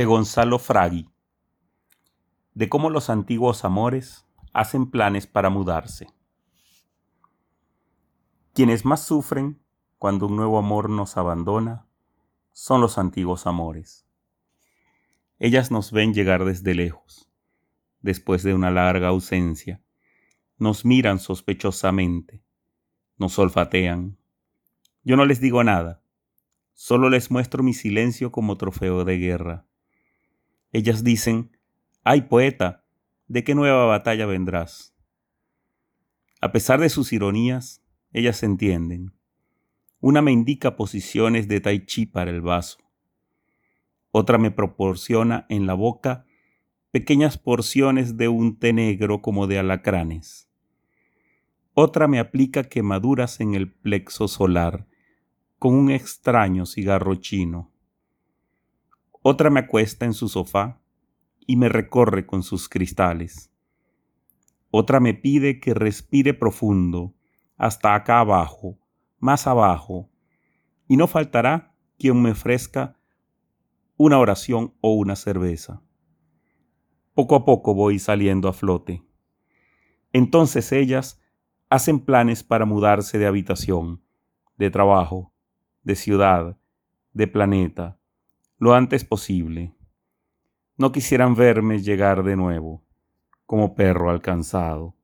de Gonzalo Fragui, de cómo los antiguos amores hacen planes para mudarse. Quienes más sufren cuando un nuevo amor nos abandona son los antiguos amores. Ellas nos ven llegar desde lejos, después de una larga ausencia, nos miran sospechosamente, nos olfatean. Yo no les digo nada, solo les muestro mi silencio como trofeo de guerra. Ellas dicen, ay poeta, ¿de qué nueva batalla vendrás? A pesar de sus ironías, ellas entienden. Una me indica posiciones de tai chi para el vaso. Otra me proporciona en la boca pequeñas porciones de un té negro como de alacranes. Otra me aplica quemaduras en el plexo solar con un extraño cigarro chino. Otra me acuesta en su sofá y me recorre con sus cristales. Otra me pide que respire profundo hasta acá abajo, más abajo, y no faltará quien me ofrezca una oración o una cerveza. Poco a poco voy saliendo a flote. Entonces ellas hacen planes para mudarse de habitación, de trabajo, de ciudad, de planeta, lo antes posible. No quisieran verme llegar de nuevo, como perro alcanzado.